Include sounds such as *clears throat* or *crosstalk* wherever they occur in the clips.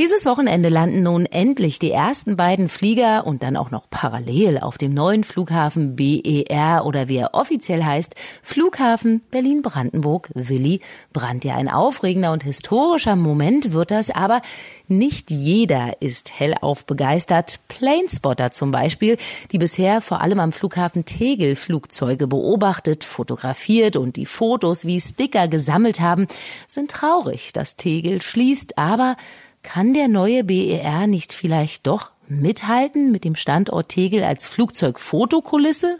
Dieses Wochenende landen nun endlich die ersten beiden Flieger und dann auch noch parallel auf dem neuen Flughafen BER oder wie er offiziell heißt, Flughafen Berlin-Brandenburg Willy Brandt. Ja, ein aufregender und historischer Moment wird das, aber nicht jeder ist hellauf begeistert. Planespotter zum Beispiel, die bisher vor allem am Flughafen Tegel Flugzeuge beobachtet, fotografiert und die Fotos wie Sticker gesammelt haben, sind traurig, dass Tegel schließt, aber kann der neue BER nicht vielleicht doch mithalten mit dem Standort Tegel als Flugzeugfotokulisse?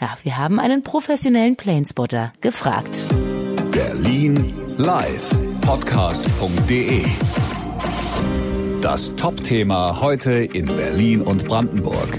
Ja, wir haben einen professionellen Planespotter gefragt. Berlin live podcast.de Das Top-Thema heute in Berlin und Brandenburg.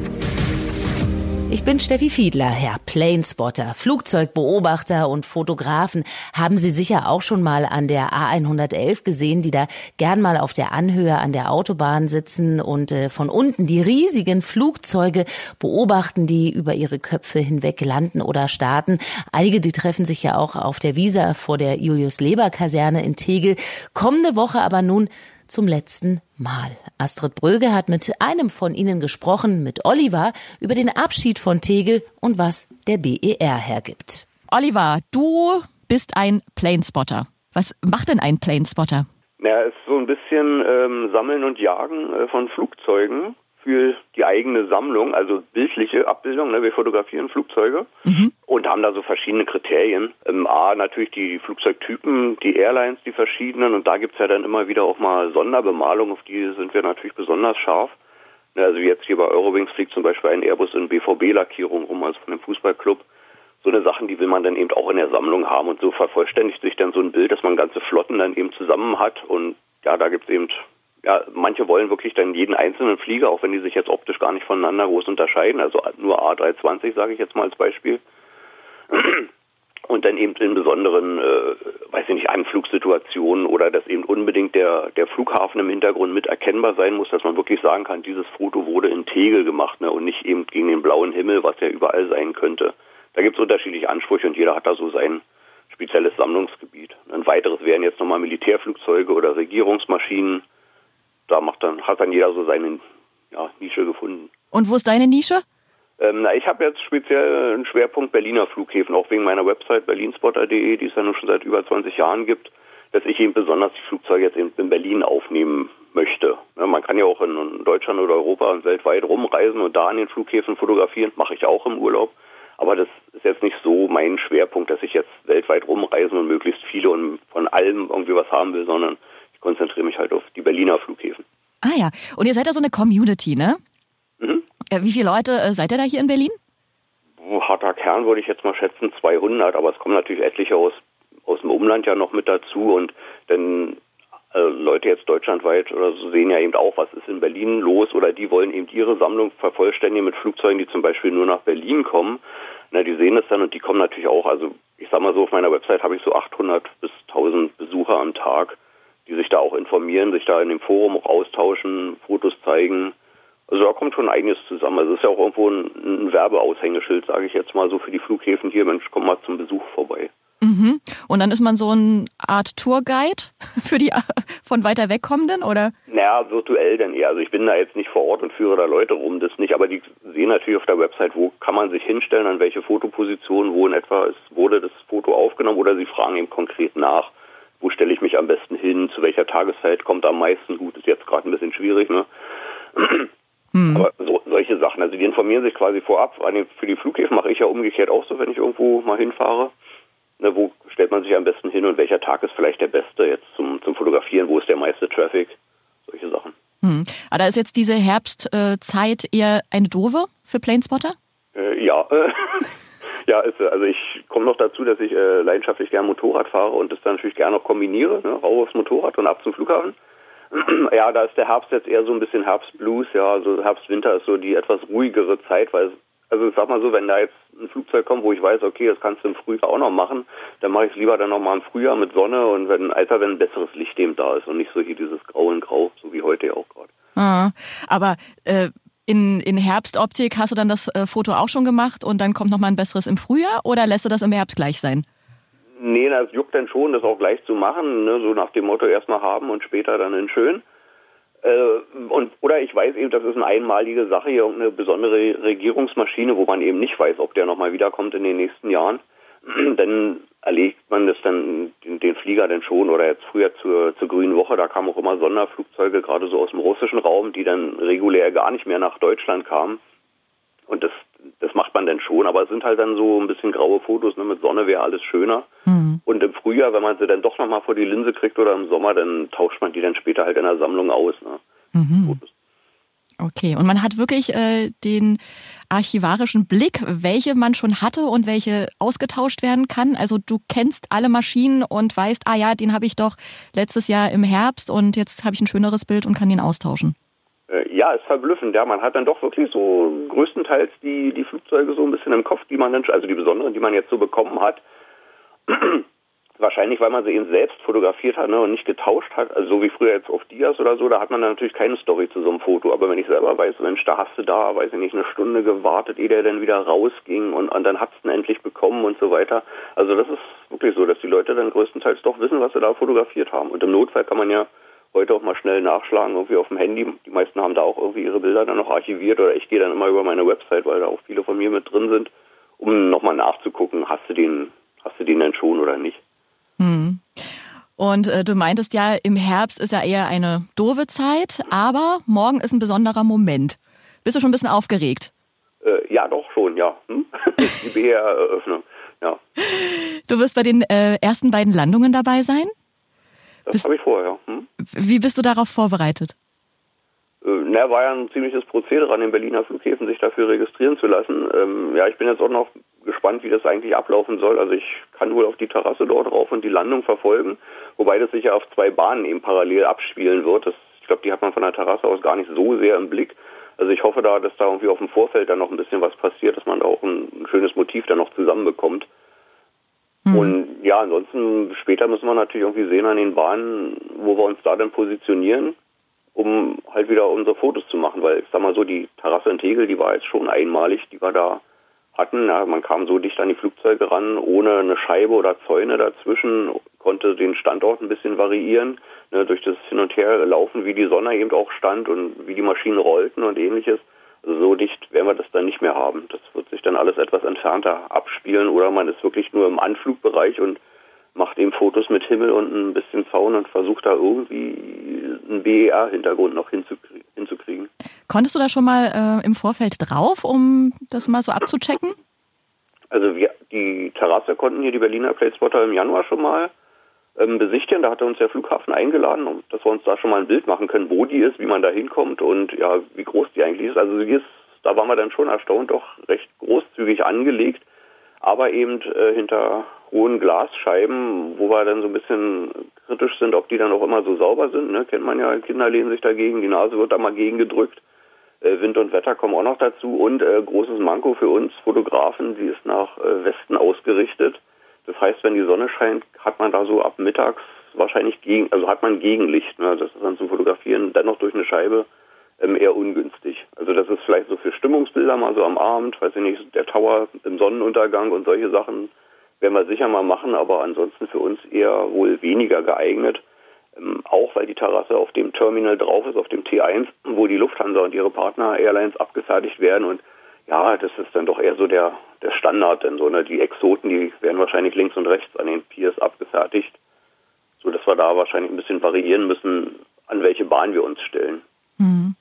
Ich bin Steffi Fiedler, Herr Planespotter, Flugzeugbeobachter und Fotografen. Haben Sie sicher auch schon mal an der A111 gesehen, die da gern mal auf der Anhöhe an der Autobahn sitzen und äh, von unten die riesigen Flugzeuge beobachten, die über ihre Köpfe hinweg landen oder starten. Einige, die treffen sich ja auch auf der Wiese vor der Julius-Leber-Kaserne in Tegel. Kommende Woche aber nun zum letzten Mal. Astrid Bröge hat mit einem von ihnen gesprochen, mit Oliver, über den Abschied von Tegel und was der BER hergibt. Oliver, du bist ein Planespotter. Was macht denn ein Planespotter? Ja, es ist so ein bisschen ähm, Sammeln und Jagen äh, von Flugzeugen für die eigene Sammlung, also bildliche Abbildung. Ne? Wir fotografieren Flugzeuge mhm. und haben da so verschiedene Kriterien. Ähm, A, natürlich die Flugzeugtypen, die Airlines, die verschiedenen. Und da gibt's ja dann immer wieder auch mal Sonderbemalung, auf die sind wir natürlich besonders scharf. Ne, also jetzt hier bei Eurowings fliegt zum Beispiel ein Airbus in BVB-Lackierung rum, also von einem Fußballclub. So eine Sachen, die will man dann eben auch in der Sammlung haben. Und so vervollständigt sich dann so ein Bild, dass man ganze Flotten dann eben zusammen hat. Und ja, da gibt's eben ja, manche wollen wirklich dann jeden einzelnen Flieger, auch wenn die sich jetzt optisch gar nicht voneinander groß unterscheiden, also nur A320 sage ich jetzt mal als Beispiel. *clears throat* Und dann eben in besonderen, äh, weiß ich nicht, Anflugssituationen oder dass eben unbedingt der, der Flughafen im Hintergrund mit erkennbar sein muss, dass man wirklich sagen kann, dieses Foto wurde in Tegel gemacht ne, und nicht eben gegen den blauen Himmel, was ja überall sein könnte. Da gibt es unterschiedliche Ansprüche und jeder hat da so sein spezielles Sammlungsgebiet. Ein weiteres wären jetzt nochmal Militärflugzeuge oder Regierungsmaschinen da macht dann, hat dann jeder so seine ja, Nische gefunden. Und wo ist deine Nische? Ähm, na, ich habe jetzt speziell einen Schwerpunkt Berliner Flughäfen, auch wegen meiner Website berlinspotter.de, die es ja nun schon seit über 20 Jahren gibt, dass ich eben besonders die Flugzeuge jetzt in Berlin aufnehmen möchte. Ja, man kann ja auch in Deutschland oder Europa und weltweit rumreisen und da an den Flughäfen fotografieren, mache ich auch im Urlaub. Aber das ist jetzt nicht so mein Schwerpunkt, dass ich jetzt weltweit rumreisen und möglichst viele und von allem irgendwie was haben will, sondern konzentriere mich halt auf die Berliner Flughäfen. Ah ja, und ihr seid ja so eine Community, ne? Mhm. Äh, wie viele Leute äh, seid ihr da hier in Berlin? Harter Kern würde ich jetzt mal schätzen 200, aber es kommen natürlich etliche aus, aus dem Umland ja noch mit dazu und dann äh, Leute jetzt deutschlandweit oder so sehen ja eben auch, was ist in Berlin los oder die wollen eben ihre Sammlung vervollständigen mit Flugzeugen, die zum Beispiel nur nach Berlin kommen. Na, die sehen es dann und die kommen natürlich auch, also ich sag mal so, auf meiner Website habe ich so 800 bis 1000 Besucher am Tag die sich da auch informieren, sich da in dem Forum auch austauschen, Fotos zeigen. Also da kommt schon einiges zusammen. Also es ist ja auch irgendwo ein, ein Werbeaushängeschild, sage ich jetzt mal so für die Flughäfen hier. Mensch, komm mal zum Besuch vorbei. Mhm. Und dann ist man so eine Art Tourguide *laughs* für die von weiter weg kommenden, oder? Naja, virtuell denn eher. Also ich bin da jetzt nicht vor Ort und führe da Leute rum, das nicht. Aber die sehen natürlich auf der Website, wo kann man sich hinstellen, an welche Fotoposition, wo in etwa ist, wurde das Foto aufgenommen oder sie fragen eben konkret nach wo stelle ich mich am besten hin, zu welcher Tageszeit kommt am meisten gut, ist jetzt gerade ein bisschen schwierig, ne? Hm. Aber so, solche Sachen, also die informieren sich quasi vorab. Für die Flughäfen mache ich ja umgekehrt auch so, wenn ich irgendwo mal hinfahre. Ne, wo stellt man sich am besten hin und welcher Tag ist vielleicht der beste jetzt zum, zum Fotografieren, wo ist der meiste Traffic, solche Sachen. Hm. Aber da ist jetzt diese Herbstzeit eher eine doofe für Planespotter? Äh, ja, *laughs* Ja, ist, also ich komme noch dazu, dass ich äh, leidenschaftlich gern Motorrad fahre und das dann natürlich gerne noch kombiniere, ne? rauf aufs Motorrad und ab zum Flughafen. *clears throat* ja, da ist der Herbst jetzt eher so ein bisschen Herbstblues, ja, also Herbst-Winter ist so die etwas ruhigere Zeit, weil also sag mal so, wenn da jetzt ein Flugzeug kommt, wo ich weiß, okay, das kannst du im Frühjahr auch noch machen, dann mache ich es lieber dann noch mal im Frühjahr mit Sonne und wenn einfach wenn ein besseres Licht eben da ist und nicht so hier dieses Grau in Grau, so wie heute auch gerade. Ah, aber äh, in, in Herbstoptik hast du dann das äh, Foto auch schon gemacht und dann kommt noch mal ein besseres im Frühjahr oder lässt du das im Herbst gleich sein? Nee, das juckt dann schon, das auch gleich zu machen, ne? so nach dem Motto erstmal haben und später dann in schön. Äh, und, oder ich weiß eben, das ist eine einmalige Sache, hier irgendeine besondere Regierungsmaschine, wo man eben nicht weiß, ob der nochmal wiederkommt in den nächsten Jahren. *clears throat* dann erlegt man das dann, den, den, Flieger dann schon, oder jetzt früher zur, zur Grünen Woche, da kamen auch immer Sonderflugzeuge, gerade so aus dem russischen Raum, die dann regulär gar nicht mehr nach Deutschland kamen. Und das, das macht man dann schon, aber es sind halt dann so ein bisschen graue Fotos, ne? mit Sonne wäre alles schöner. Mhm. Und im Frühjahr, wenn man sie dann doch nochmal vor die Linse kriegt oder im Sommer, dann tauscht man die dann später halt in der Sammlung aus. Ne? Mhm. Okay, und man hat wirklich äh, den archivarischen Blick, welche man schon hatte und welche ausgetauscht werden kann. Also du kennst alle Maschinen und weißt, ah ja, den habe ich doch letztes Jahr im Herbst und jetzt habe ich ein schöneres Bild und kann den austauschen. Äh, ja, ist verblüffend. Ja, man hat dann doch wirklich so größtenteils die, die Flugzeuge so ein bisschen im Kopf, die man dann, also die besonderen, die man jetzt so bekommen hat. *clears throat* Wahrscheinlich, weil man sie eben selbst fotografiert hat ne, und nicht getauscht hat. Also so wie früher jetzt auf Dias oder so, da hat man dann natürlich keine Story zu so einem Foto. Aber wenn ich selber weiß, Mensch, da hast du da, weiß ich nicht, eine Stunde gewartet, ehe der dann wieder rausging und, und dann hast du ihn endlich bekommen und so weiter. Also das ist wirklich so, dass die Leute dann größtenteils doch wissen, was sie da fotografiert haben. Und im Notfall kann man ja heute auch mal schnell nachschlagen, irgendwie auf dem Handy. Die meisten haben da auch irgendwie ihre Bilder dann noch archiviert oder ich gehe dann immer über meine Website, weil da auch viele von mir mit drin sind, um nochmal nachzugucken, hast du den, hast du den denn schon oder nicht. Hm. Und äh, du meintest ja, im Herbst ist ja eher eine doofe Zeit, aber morgen ist ein besonderer Moment. Bist du schon ein bisschen aufgeregt? Äh, ja, doch schon, ja. Hm? *laughs* Die BR-Eröffnung, ja. Du wirst bei den äh, ersten beiden Landungen dabei sein? Das habe ich vorher. Hm? Wie bist du darauf vorbereitet? Äh, na, war ja ein ziemliches Prozedere an den Berliner Flughäfen, sich dafür registrieren zu lassen. Ähm, ja, ich bin jetzt auch noch gespannt, wie das eigentlich ablaufen soll. Also ich kann wohl auf die Terrasse dort rauf und die Landung verfolgen, wobei das sich ja auf zwei Bahnen eben parallel abspielen wird. Das, ich glaube, die hat man von der Terrasse aus gar nicht so sehr im Blick. Also ich hoffe da, dass da irgendwie auf dem Vorfeld dann noch ein bisschen was passiert, dass man da auch ein, ein schönes Motiv dann noch zusammenbekommt. Mhm. Und ja, ansonsten später müssen wir natürlich irgendwie sehen an den Bahnen, wo wir uns da dann positionieren, um halt wieder unsere Fotos zu machen, weil ich sag mal so, die Terrasse in Tegel, die war jetzt schon einmalig, die wir da hatten. Ja, man kam so dicht an die Flugzeuge ran, ohne eine Scheibe oder Zäune dazwischen, konnte den Standort ein bisschen variieren, ne, durch das Hin und Her laufen, wie die Sonne eben auch stand und wie die Maschinen rollten und ähnliches. Also so dicht werden wir das dann nicht mehr haben. Das wird sich dann alles etwas entfernter abspielen oder man ist wirklich nur im Anflugbereich und macht eben Fotos mit Himmel und ein bisschen Zaun und versucht da irgendwie einen BER-Hintergrund noch hinzukriegen. Konntest du da schon mal äh, im Vorfeld drauf, um das mal so abzuchecken? Also wir, die Terrasse konnten hier die Berliner Platespotter im Januar schon mal ähm, besichtigen. Da hatte uns der Flughafen eingeladen, dass wir uns da schon mal ein Bild machen können, wo die ist, wie man da hinkommt und ja, wie groß die eigentlich ist. Also die ist, da waren wir dann schon erstaunt, doch recht großzügig angelegt, aber eben äh, hinter hohen Glasscheiben, wo wir dann so ein bisschen kritisch sind, ob die dann auch immer so sauber sind. Ne? Kennt man ja, Kinder lehnen sich dagegen, die Nase wird da mal gegengedrückt. Äh, Wind und Wetter kommen auch noch dazu und äh, großes Manko für uns Fotografen, sie ist nach äh, Westen ausgerichtet. Das heißt, wenn die Sonne scheint, hat man da so ab mittags wahrscheinlich gegen, also hat man Gegenlicht. Ne? Das ist dann zum Fotografieren dennoch durch eine Scheibe ähm, eher ungünstig. Also das ist vielleicht so für Stimmungsbilder mal so am Abend, weiß ich nicht, der Tower im Sonnenuntergang und solche Sachen werden wir sicher mal machen, aber ansonsten für uns eher wohl weniger geeignet. Ähm, auch weil die Terrasse auf dem Terminal drauf ist, auf dem T1, wo die Lufthansa und ihre Partner Airlines abgefertigt werden und ja, das ist dann doch eher so der, der Standard, denn so, ne, die Exoten, die werden wahrscheinlich links und rechts an den Piers abgefertigt, so dass wir da wahrscheinlich ein bisschen variieren müssen, an welche Bahn wir uns stellen. Hm.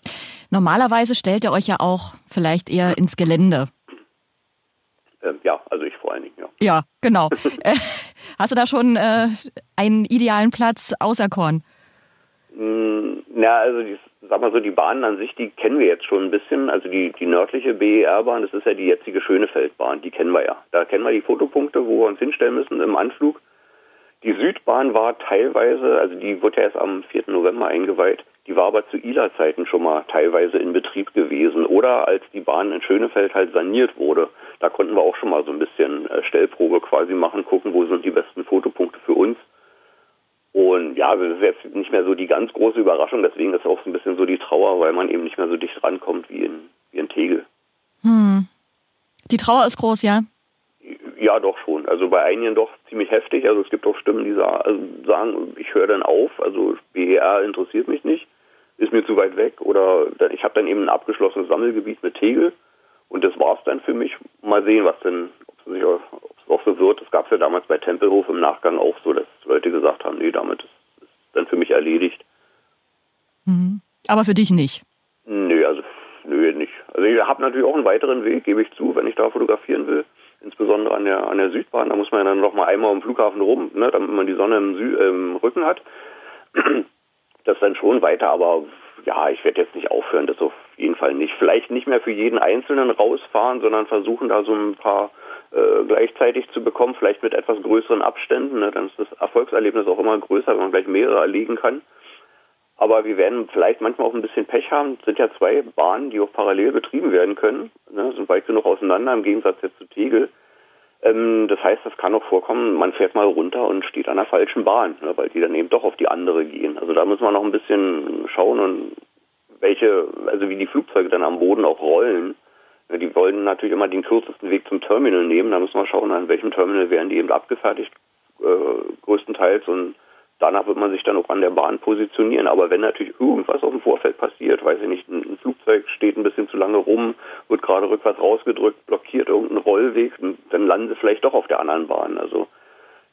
Normalerweise stellt ihr euch ja auch vielleicht eher ins Gelände. Ähm, ja, also ich ja. Genau. *laughs* Äh, hast du da schon äh, einen idealen Platz auserkoren? Hm, na, also die sag mal so, die Bahnen an sich, die kennen wir jetzt schon ein bisschen. Also die, die nördliche BER-Bahn, das ist ja die jetzige Schönefeldbahn, die kennen wir ja. Da kennen wir die Fotopunkte, wo wir uns hinstellen müssen im Anflug. Die Südbahn war teilweise, also die wurde ja erst am 4. November eingeweiht, die war aber zu ILA-Zeiten schon mal teilweise in Betrieb gewesen. Oder als die Bahn in Schönefeld halt saniert wurde, da konnten wir auch schon mal so ein bisschen äh, Stellprobe quasi machen, gucken, wo sind die besten Fotopunkte für uns. Und ja, das ist jetzt nicht mehr so die ganz große Überraschung, deswegen ist auch so ein bisschen so die Trauer, weil man eben nicht mehr so dicht rankommt wie in, wie in Tegel. Hm. Die Trauer ist groß, ja? Ja, doch schon. Also bei einigen doch ziemlich heftig. Also es gibt auch Stimmen, die also sagen, ich höre dann auf, also BER interessiert mich nicht. ist mir zu weit weg oder ich habe dann eben ein abgeschlossenes Sammelgebiet mit Tegel und das war's dann für mich. Mal sehen, was denn, ob es, sich, ob es auch so wird. Das gab es ja damals bei Tempelhof im Nachgang auch so, dass Leute gesagt haben, nee, damit ist, ist dann für mich erledigt. Mhm. Aber für dich nicht? Nö, also nö, nicht. Also ich habe natürlich auch einen weiteren Weg, gebe ich zu, wenn ich da fotografieren will. Insbesondere an der an der Südbahn, da muss man ja dann noch mal einmal den Flughafen rum, ne, damit man die Sonne im, Sü im Rücken hat. *clears throat* Das dann schon weiter, aber ja, ich werde jetzt nicht aufhören, das auf jeden Fall nicht. Vielleicht nicht mehr für jeden Einzelnen rausfahren, sondern versuchen da so ein paar äh, gleichzeitig zu bekommen, vielleicht mit etwas größeren Abständen. Ne? Dann ist das Erfolgserlebnis auch immer größer, wenn man gleich mehrere erlegen kann. Aber wir werden vielleicht manchmal auch ein bisschen Pech haben. Es sind ja zwei Bahnen, die auch parallel betrieben werden können. Ne? Sind weit genug auseinander im Gegensatz jetzt zu Tegel. Ähm, das heißt, das kann auch vorkommen, man fährt mal runter und steht an der falschen Bahn, ne? weil die dann eben doch auf die andere gehen. Also da muss man noch ein bisschen schauen und welche, also wie die Flugzeuge dann am Boden auch rollen. Die wollen natürlich immer den kürzesten Weg zum Terminal nehmen. Da müssen wir schauen, an welchem Terminal werden die eben abgefertigt, äh, größtenteils. Und danach wird man sich dann auch an der Bahn positionieren. Aber wenn natürlich irgendwas auf dem Vorfeld passiert, weiß ich nicht, ein, Flugzeug steht ein bisschen zu lange rum, wird gerade rückwärts rausgedrückt, blockiert irgendeinen Rollweg, dann landen sie vielleicht doch auf der anderen Bahn. Also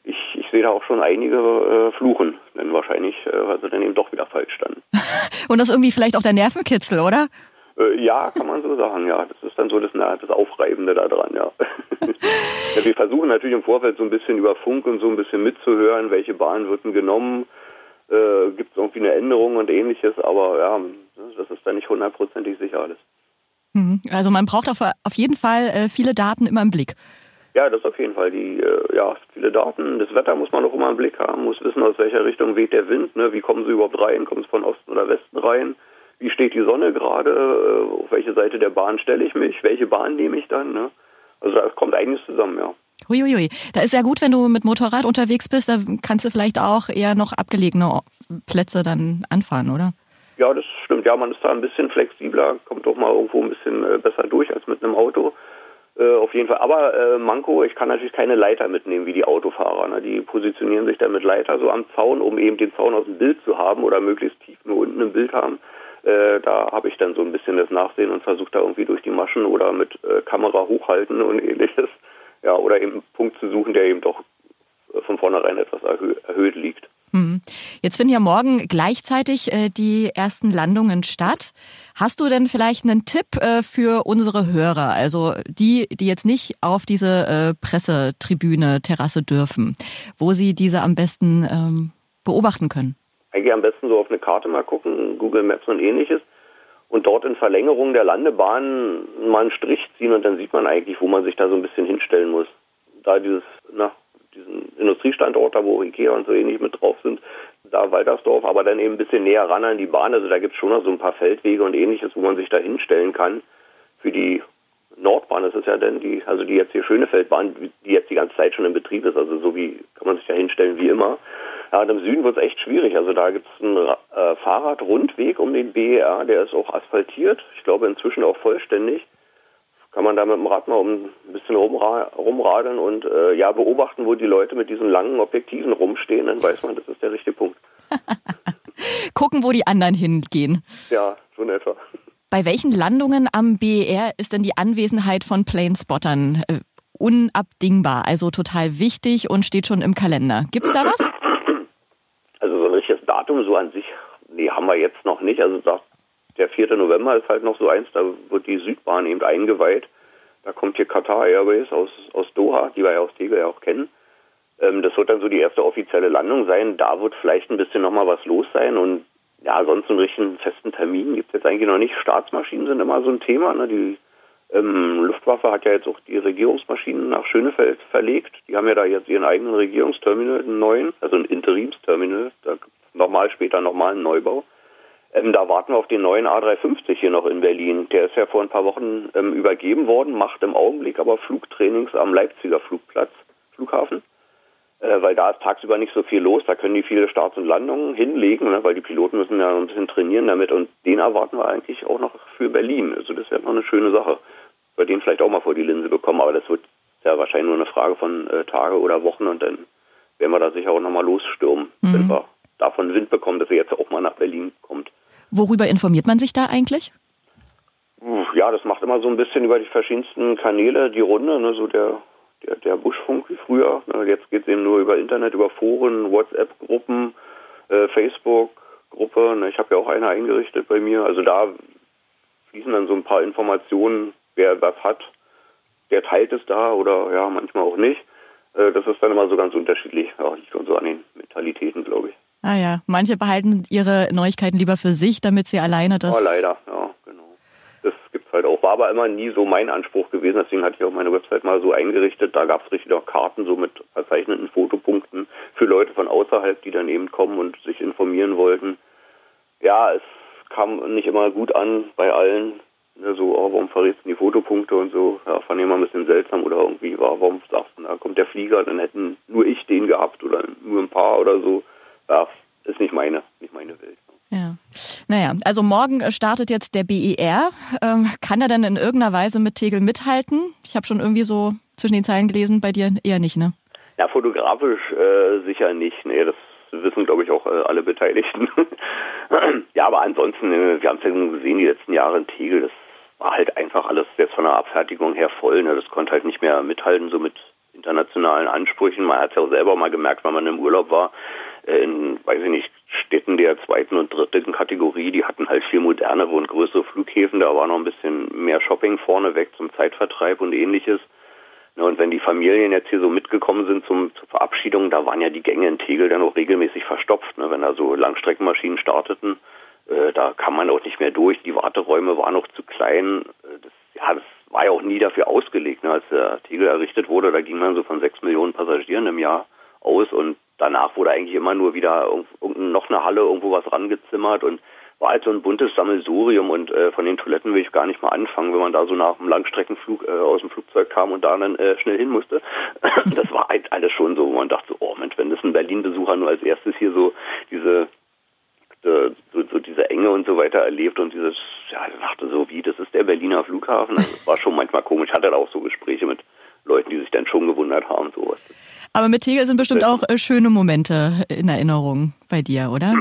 ich, ich sehe da auch schon einige äh, fluchen, denn wahrscheinlich, äh, weil sie dann eben doch wieder falsch standen. *laughs* Und das ist irgendwie vielleicht auch der Nervenkitzel, oder? Äh, ja, kann man so sagen, ja. Das ist dann so das, das Aufreibende daran, ja. *laughs* ja. Wir versuchen natürlich im Vorfeld so ein bisschen über Funk und so ein bisschen mitzuhören, welche Bahn wird denn genommen, äh, gibt es irgendwie eine Änderung und ähnliches, aber ja, das ist dann nicht hundertprozentig sicher alles. Mhm. Also man braucht auf, auf jeden Fall äh, viele Daten immer im Blick. Ja, das auf jeden Fall. Die, äh, ja, viele Daten. Das Wetter muss man auch immer im Blick haben, muss wissen, aus welcher Richtung weht der Wind, ne? wie kommen sie überhaupt rein, kommen sie von Osten oder Westen rein wie steht die Sonne gerade, äh, auf welche Seite der Bahn stelle ich mich, welche Bahn nehme ich dann. Ne? Also da kommt einiges zusammen, ja. Huiuiui. Da ist ja gut, wenn du mit Motorrad unterwegs bist, da kannst du vielleicht auch eher noch abgelegene Plätze dann anfahren, oder? Ja, das stimmt. Ja, man ist da ein bisschen flexibler, kommt doch mal irgendwo ein bisschen äh, besser durch als mit einem Auto. Äh, auf jeden Fall. Aber äh, Manko, ich kann natürlich keine Leiter mitnehmen wie die Autofahrer. Ne? Die positionieren sich dann mit Leiter so am Zaun, um eben den Zaun aus dem Bild zu haben oder möglichst tief nur unten im Bild haben. Äh, da habe ich dann so ein bisschen das Nachsehen und versuche da irgendwie durch die Maschen oder mit äh, Kamera hochhalten und *laughs* ähnliches. Ja, oder eben einen Punkt zu suchen, der eben doch äh, von vornherein etwas erhö erhöht liegt. Hm. Jetzt finden ja morgen gleichzeitig äh, die ersten Landungen statt. Hast du denn vielleicht einen Tipp äh, für unsere Hörer, also die, die jetzt nicht auf diese Pressetribüne, Terrasse dürfen, wo sie diese am besten ähm, beobachten können? Eigentlich am besten so auf eine Karte mal gucken, Google Maps und ähnliches. Und dort in Verlängerung der Landebahn mal einen Strich ziehen und dann sieht man eigentlich, wo man sich da so ein bisschen hinstellen muss. Da dieses, na, diesen Industriestandort, da wo Ikea und so ähnlich mit drauf sind, da Waltersdorf, aber dann eben ein bisschen näher ran an die Bahn. Also da gibt es schon noch so ein paar Feldwege und ähnliches, wo man sich da hinstellen kann. Für die Nordbahn, das ist ja dann die, also die jetzt hier Schönefeldbahn, die jetzt die ganze Zeit schon in Betrieb ist, also so wie kann man sich da hinstellen wie immer. Ja, und im Süden wird es echt schwierig. Also da gibt es einen äh, Fahrradrundweg um den BER, der ist auch asphaltiert. Ich glaube inzwischen auch vollständig. Kann man da mit dem Rad mal um ein bisschen rumra rumradeln und äh, ja beobachten, wo die Leute mit diesen langen Objektiven rumstehen, dann weiß man, das ist der richtige Punkt. *laughs* Gucken, wo die anderen hingehen. Ja, so in etwa. Bei welchen Landungen am BER ist denn die Anwesenheit von Planespottern äh, unabdingbar, also total wichtig und steht schon im Kalender? Gibt's da was? *laughs* richtiges Datum so an sich, nee, haben wir jetzt noch nicht. Also der 4. November ist halt noch so eins, da wird die Südbahn eben eingeweiht. Da kommt hier Qatar Airways aus, aus Doha, die wir ja aus Tegel ja auch kennen. Ähm, das wird dann so die erste offizielle Landung sein. Da wird vielleicht ein bisschen nochmal was los sein und ja, sonst einen richtigen festen Termin gibt es jetzt eigentlich noch nicht. Staatsmaschinen sind immer so ein Thema. Ne? Die ähm, Luftwaffe hat ja jetzt auch die Regierungsmaschinen nach Schönefeld verlegt. Die haben ja da jetzt ihren eigenen Regierungsterminal, einen neuen, also ein Interimsterminal. Da nochmal später nochmal einen Neubau. Ähm, da warten wir auf den neuen A350 hier noch in Berlin. Der ist ja vor ein paar Wochen ähm, übergeben worden, macht im Augenblick aber Flugtrainings am Leipziger Flugplatz, Flughafen. Äh, weil da ist tagsüber nicht so viel los, da können die viele Starts und Landungen hinlegen, ne, weil die Piloten müssen ja ein bisschen trainieren damit und den erwarten wir eigentlich auch noch für Berlin. Also das wäre noch eine schöne Sache wir den vielleicht auch mal vor die Linse bekommen, aber das wird ja wahrscheinlich nur eine Frage von äh, Tage oder Wochen und dann werden wir da sicher auch nochmal losstürmen, mhm. wenn wir davon Wind bekommen, dass er jetzt auch mal nach Berlin kommt. Worüber informiert man sich da eigentlich? Ja, das macht immer so ein bisschen über die verschiedensten Kanäle die Runde, ne, so der, der, der Buschfunk wie früher. Ne, jetzt geht es eben nur über Internet, über Foren, WhatsApp-Gruppen, äh, Facebook-Gruppe. Ne, ich habe ja auch eine eingerichtet bei mir. Also da fließen dann so ein paar Informationen, wer was hat. Der teilt es da oder ja, manchmal auch nicht. Äh, das ist dann immer so ganz unterschiedlich. Ja, liegt schon so an den Mentalitäten, glaube ich. Ah ja, manche behalten ihre Neuigkeiten lieber für sich, damit sie alleine das. Oh, leider, ja, genau. Das gibt's halt auch. War aber immer nie so mein Anspruch gewesen. Deswegen hatte ich auch meine Website mal so eingerichtet. Da gab's richtig auch Karten so mit verzeichneten Fotopunkten für Leute von außerhalb, die dann eben kommen und sich informieren wollten. Ja, es kam nicht immer gut an bei allen. Ne, so, oh, warum verrätst du die Fotopunkte und so? Ja, fand ich immer ein bisschen seltsam oder irgendwie war, warum sagst du, da kommt der Flieger, dann hätten nur ich den gehabt oder nur ein paar oder so ja, ist nicht meine, nicht meine Welt. Ja. Naja, also morgen startet jetzt der BER. Ähm, kann er denn in irgendeiner Weise mit Tegel mithalten? Ich habe schon irgendwie so zwischen den Zeilen gelesen, bei dir eher nicht, ne? Ja, fotografisch äh, sicher nicht. Nee, das wissen, glaube ich, auch äh, alle Beteiligten. *laughs* ja, aber ansonsten, äh, wir haben es ja gesehen, die letzten Jahre in Tegel, das war halt einfach alles jetzt von der Abfertigung her voll. Ne? Das konnte halt nicht mehr mithalten, so mit internationalen Ansprüchen. Man hat es ja auch selber mal gemerkt, wenn man im Urlaub war, in, weiß ich nicht, Städten der zweiten und dritten Kategorie, die hatten halt viel modernere und größere Flughäfen, da war noch ein bisschen mehr Shopping vorneweg zum Zeitvertreib und ähnliches. Und wenn die Familien jetzt hier so mitgekommen sind zum, zur Verabschiedung, da waren ja die Gänge in Tegel dann auch regelmäßig verstopft, ne? wenn da so Langstreckenmaschinen starteten. Äh, da kam man auch nicht mehr durch, die Warteräume waren noch zu klein. Äh, das, ja, das war ja auch nie dafür ausgelegt. Ne? Als der Tegel errichtet wurde, da ging man so von sechs Millionen Passagieren im Jahr aus und danach wurde eigentlich immer nur wieder noch eine Halle irgendwo was rangezimmert und war halt so ein buntes Sammelsurium und äh, von den Toiletten will ich gar nicht mal anfangen, wenn man da so nach einem Langstreckenflug äh, aus dem Flugzeug kam und da dann äh, schnell hin musste. *clears throat* das war halt alles schon so, wo man dachte oh Mensch, wenn das ein Berlin-Besucher nur als erstes hier so diese äh, so, so diese Enge und so weiter erlebt und dieses, ja, ich dachte so, wie, das ist der Berliner Flughafen. Das war schon manchmal komisch. Hatte da auch so Gespräche mit Leuten, die sich dann schon gewundert haben, sowas. Aber mit Tegel sind bestimmt auch äh, schöne Momente in Erinnerung bei dir, oder?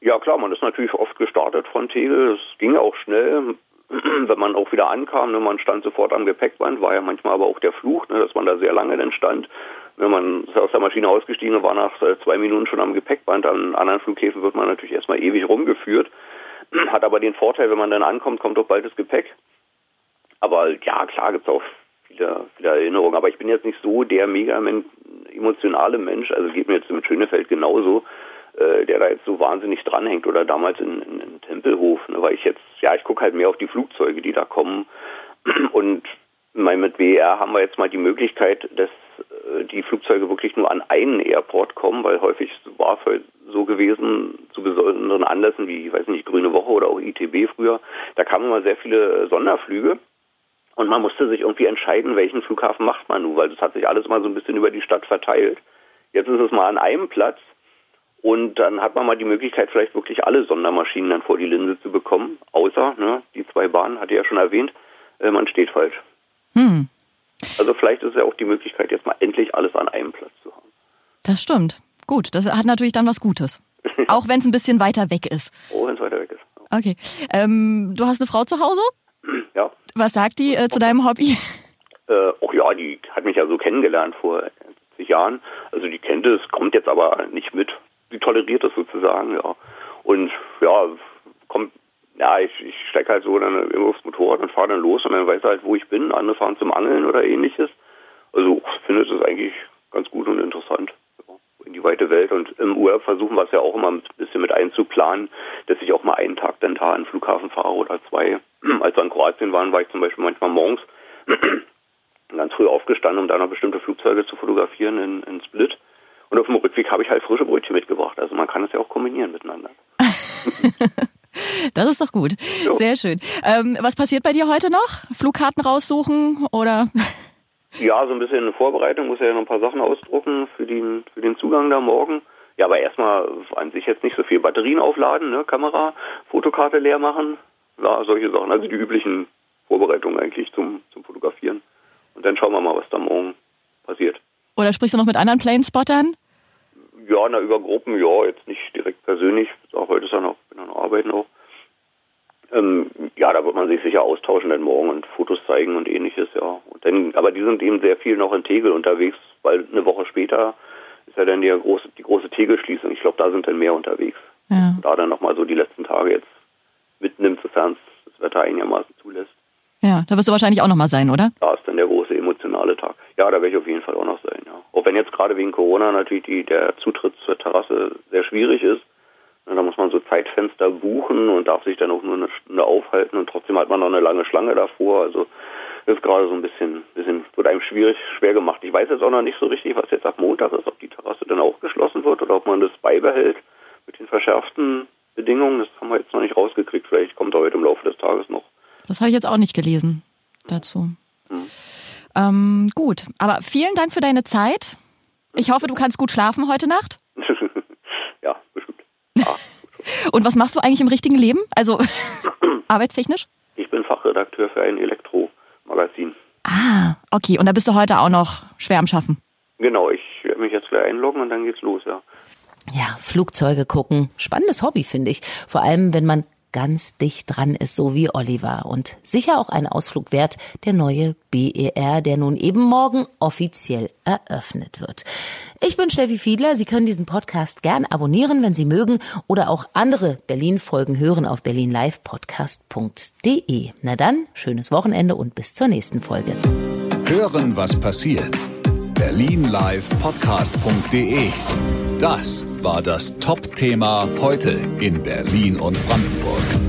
Ja, klar, man ist natürlich oft gestartet von Tegel. Es ging auch schnell, *clears throat* wenn man auch wieder ankam. Ne, man stand sofort am Gepäckband, war ja manchmal aber auch der Fluch, ne, dass man da sehr lange dann stand. Wenn man aus der Maschine ausgestiegen und war nach äh, zwei Minuten schon am Gepäckband. An anderen Flughäfen wird man natürlich erstmal ewig rumgeführt. *clears throat* Hat aber den Vorteil, wenn man dann ankommt, kommt doch bald das Gepäck. Aber ja, klar gibt es auch viele, viele Erinnerungen. Aber ich bin jetzt nicht so der mega emotionale Mensch, also geht mir jetzt mit Schönefeld genauso, äh, der da jetzt so wahnsinnig dranhängt oder damals in, in, in Tempelhof, ne, weil ich jetzt, ja, ich gucke halt mehr auf die Flugzeuge, die da kommen *clears throat* und mein, mit WER haben wir jetzt mal die Möglichkeit, dass die Flugzeuge wirklich nur an einen Airport kommen, weil häufig war es halt so gewesen, zu besonderen Anlässen wie, ich weiß nicht, Grüne Woche oder auch ITB früher, da kamen immer sehr viele Sonderflüge und man musste sich irgendwie entscheiden, welchen Flughafen macht man nun, weil das hat sich alles mal so ein bisschen über die Stadt verteilt. Jetzt ist es mal an einem Platz und dann hat man mal die Möglichkeit, vielleicht wirklich alle Sondermaschinen dann vor die Linse zu bekommen, außer, ne, die zwei Bahnen, hatte ich ja schon erwähnt, äh, man steht falsch. Hm. Also vielleicht ist ja auch die Möglichkeit, jetzt mal endlich alles an einem Platz zu haben. Das stimmt. Gut, das hat natürlich dann was Gutes. *laughs* auch wenn es ein bisschen weiter weg ist. Oh, wenn es weiter weg ist. Okay. Ähm, du hast eine Frau zu Hause? Ja. Was sagt die äh, zu deinem Hobby? Äh, oh ja, die hat mich ja so kennengelernt vor 70 Jahren. Also die kennt es, kommt jetzt aber nicht mit. Die toleriert es sozusagen, ja. Und ja, kommt, ja, ich, ich stecke halt so dann immer aufs Motorrad und fahre dann los und dann weiß er halt, wo ich bin. Andere fahren zum Angeln oder ähnliches. Also findet es eigentlich ganz gut und interessant in die weite Welt. Und im Urlaub versuchen wir es ja auch immer ein bisschen mit einzuplanen, dass ich auch mal einen Tag dann da an den Flughafen fahre oder zwei. *clears throat* Als wir in Kroatien waren, war ich zum Beispiel manchmal morgens *clears throat* ganz früh aufgestanden, um da noch bestimmte Flugzeuge zu fotografieren in, in Split. Und auf dem Rückweg habe ich halt frische Brötchen mitgebracht. Also man kann es ja auch kombinieren miteinander. *laughs* das ist doch gut. Jo. Sehr schön. Ähm, was passiert bei dir heute noch? Flugkarten raussuchen oder? Ja, so ein bisschen eine Vorbereitung, muss ja noch ein paar Sachen ausdrucken für den, für den Zugang da morgen. Ja, aber erstmal an sich jetzt nicht so viel Batterien aufladen, ne, Kamera, Fotokarte leer machen, ja, solche Sachen. Also die üblichen Vorbereitungen eigentlich zum, zum Fotografieren. Und dann schauen wir mal, was da morgen passiert. Oder sprichst du noch mit anderen Planespottern? Ja, na, über Gruppen, ja, jetzt nicht direkt persönlich. Auch heute ist ja noch, bin noch arbeiten auch. Ähm, ja, da wird man sich sicher austauschen dann morgen und Fotos zeigen und ähnliches, ja. Und dann, aber die sind eben sehr viel noch in Tegel unterwegs, weil eine Woche später ist ja dann die große, die große Tegelschließung. Ich glaube, da sind dann mehr unterwegs. Ja. Da dann nochmal so die letzten Tage jetzt mitnimmt, sofern es das Wetter einigermaßen zulässt. Ja, da wirst du wahrscheinlich auch nochmal sein, oder? Da ist dann der große emotionale Tag. Ja, da werde ich auf jeden Fall auch noch sein, ja. Auch wenn jetzt gerade wegen Corona natürlich die, der Zutritt zur Terrasse sehr schwierig ist. Da man so Zeitfenster buchen und darf sich dann auch nur eine Stunde aufhalten und trotzdem hat man noch eine lange Schlange davor. Also das ist gerade so ein bisschen, bisschen, wird einem schwierig, schwer gemacht. Ich weiß jetzt auch noch nicht so richtig, was jetzt ab Montag ist, ob die Terrasse dann auch geschlossen wird oder ob man das beibehält mit den verschärften Bedingungen. Das haben wir jetzt noch nicht rausgekriegt. Vielleicht kommt er heute im Laufe des Tages noch. Das habe ich jetzt auch nicht gelesen dazu. Hm. Ähm, gut, aber vielen Dank für deine Zeit. Ich hoffe, du kannst gut schlafen heute Nacht. Und was machst du eigentlich im richtigen Leben? Also *clears throat* arbeitstechnisch? Ich bin Fachredakteur für ein Elektromagazin. Ah, okay. Und da bist du heute auch noch schwer am Schaffen. Genau, ich werde mich jetzt gleich einloggen und dann geht's los, ja. Ja, Flugzeuge gucken. Spannendes Hobby, finde ich. Vor allem, wenn man ganz dicht dran ist, so wie Oliver. Und sicher auch ein Ausflug wert, der neue BER, der nun eben morgen offiziell eröffnet wird. Ich bin Steffi Fiedler. Sie können diesen Podcast gern abonnieren, wenn Sie mögen, oder auch andere Berlin-Folgen hören auf berlinlivepodcast.de. Na dann, schönes Wochenende und bis zur nächsten Folge. Hören, was passiert. berlinlivepodcast.de das war das Top-Thema heute in Berlin und Brandenburg.